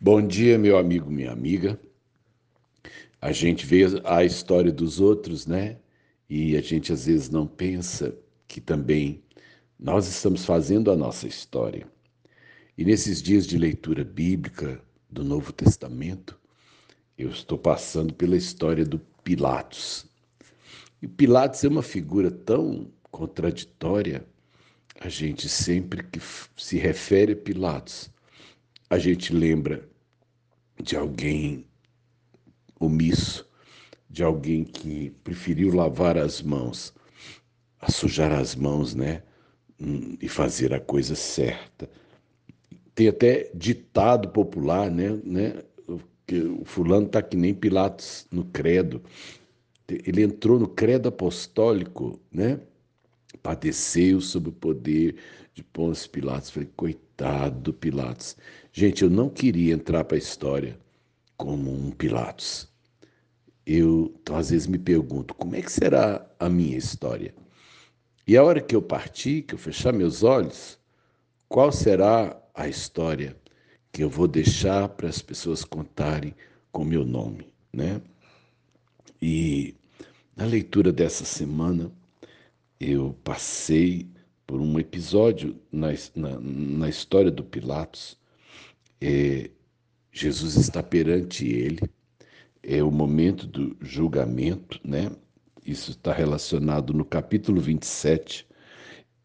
Bom dia, meu amigo, minha amiga. A gente vê a história dos outros, né? E a gente às vezes não pensa que também nós estamos fazendo a nossa história. E nesses dias de leitura bíblica do Novo Testamento, eu estou passando pela história do Pilatos. E Pilatos é uma figura tão contraditória. A gente sempre que se refere a Pilatos, a gente lembra de alguém omisso, de alguém que preferiu lavar as mãos, a sujar as mãos, né? Hum, e fazer a coisa certa. Tem até ditado popular, né? né? Que o fulano está que nem Pilatos no credo. Ele entrou no credo apostólico, né? Padeceu sob o poder de Pôncio Pilatos. Falei, coitado do Pilatos. Gente, eu não queria entrar para a história como um Pilatos. Eu então, às vezes me pergunto, como é que será a minha história? E a hora que eu partir, que eu fechar meus olhos, qual será a história que eu vou deixar para as pessoas contarem com meu nome, né? E na leitura dessa semana, eu passei por um episódio na, na, na história do Pilatos. É, Jesus está perante ele, é o momento do julgamento, né? Isso está relacionado no capítulo 27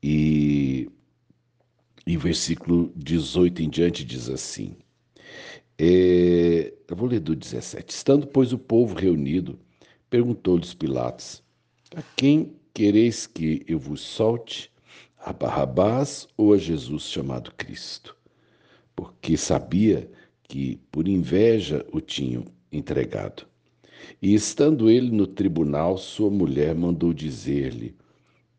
e, e versículo 18 em diante diz assim. É, eu vou ler do 17. Estando, pois, o povo reunido, perguntou-lhes Pilatos: A quem quereis que eu vos solte? a Barrabás ou a Jesus chamado Cristo, porque sabia que por inveja o tinham entregado. E estando ele no tribunal, sua mulher mandou dizer-lhe: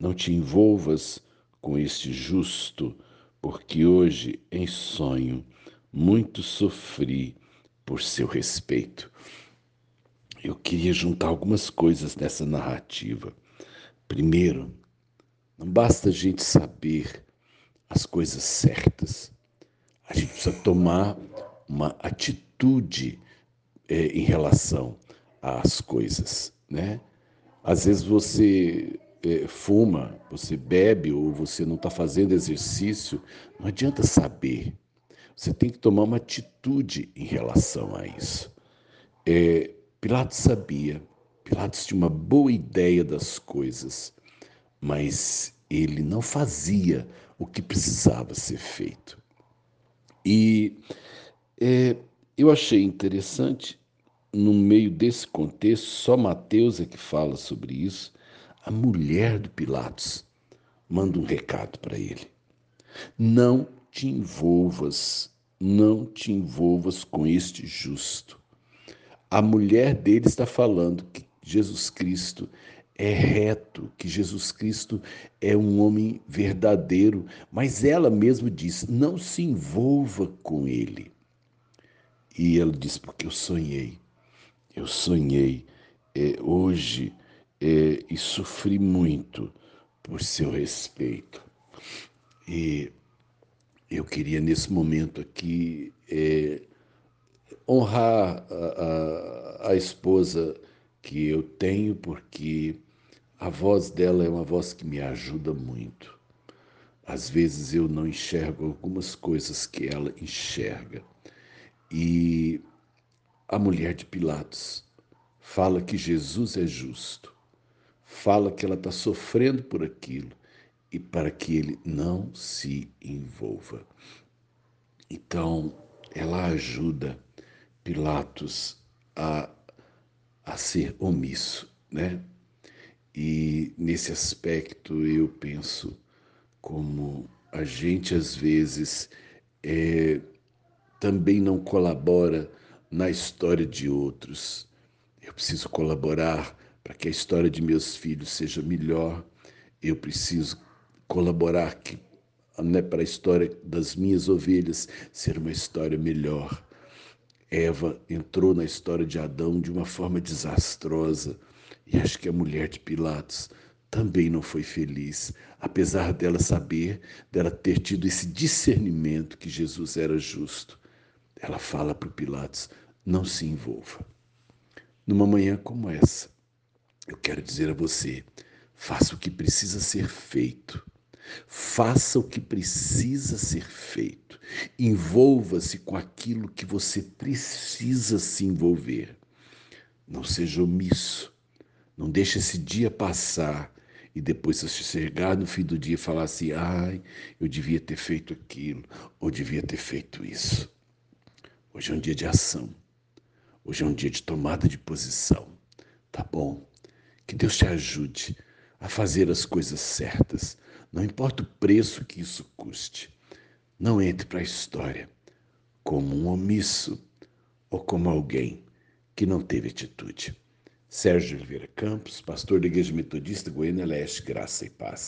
Não te envolvas com este justo, porque hoje em sonho muito sofri por seu respeito. Eu queria juntar algumas coisas nessa narrativa. Primeiro, não basta a gente saber as coisas certas. A gente precisa tomar uma atitude é, em relação às coisas, né? Às vezes você é, fuma, você bebe ou você não está fazendo exercício, não adianta saber. Você tem que tomar uma atitude em relação a isso. É, Pilatos sabia, Pilatos tinha uma boa ideia das coisas mas ele não fazia o que precisava ser feito. E é, eu achei interessante, no meio desse contexto, só Mateus é que fala sobre isso, a mulher do Pilatos manda um recado para ele. Não te envolvas, não te envolvas com este justo. A mulher dele está falando que Jesus Cristo é reto, que Jesus Cristo é um homem verdadeiro, mas ela mesma diz: não se envolva com ele. E ela diz: porque eu sonhei, eu sonhei é, hoje é, e sofri muito por seu respeito. E eu queria nesse momento aqui é, honrar a, a, a esposa que eu tenho, porque a voz dela é uma voz que me ajuda muito. Às vezes eu não enxergo algumas coisas que ela enxerga. E a mulher de Pilatos fala que Jesus é justo, fala que ela está sofrendo por aquilo e para que ele não se envolva. Então, ela ajuda Pilatos a, a ser omisso, né? E nesse aspecto eu penso como a gente às vezes é, também não colabora na história de outros. Eu preciso colaborar para que a história de meus filhos seja melhor. Eu preciso colaborar que, né, para a história das minhas ovelhas ser uma história melhor. Eva entrou na história de Adão de uma forma desastrosa e acho que a mulher de Pilatos também não foi feliz, apesar dela saber, dela ter tido esse discernimento que Jesus era justo. ela fala para Pilatos: não se envolva. Numa manhã como essa, eu quero dizer a você: faça o que precisa ser feito. Faça o que precisa ser feito. Envolva-se com aquilo que você precisa se envolver. Não seja omisso. Não deixe esse dia passar e depois você chegar no fim do dia e falar assim: ai, eu devia ter feito aquilo, ou devia ter feito isso. Hoje é um dia de ação. Hoje é um dia de tomada de posição. Tá bom? Que Deus te ajude a fazer as coisas certas, não importa o preço que isso custe. Não entre para a história como um omisso ou como alguém que não teve atitude. Sérgio Oliveira Campos, pastor da Igreja Metodista Goiânia Leste, Graça e Paz.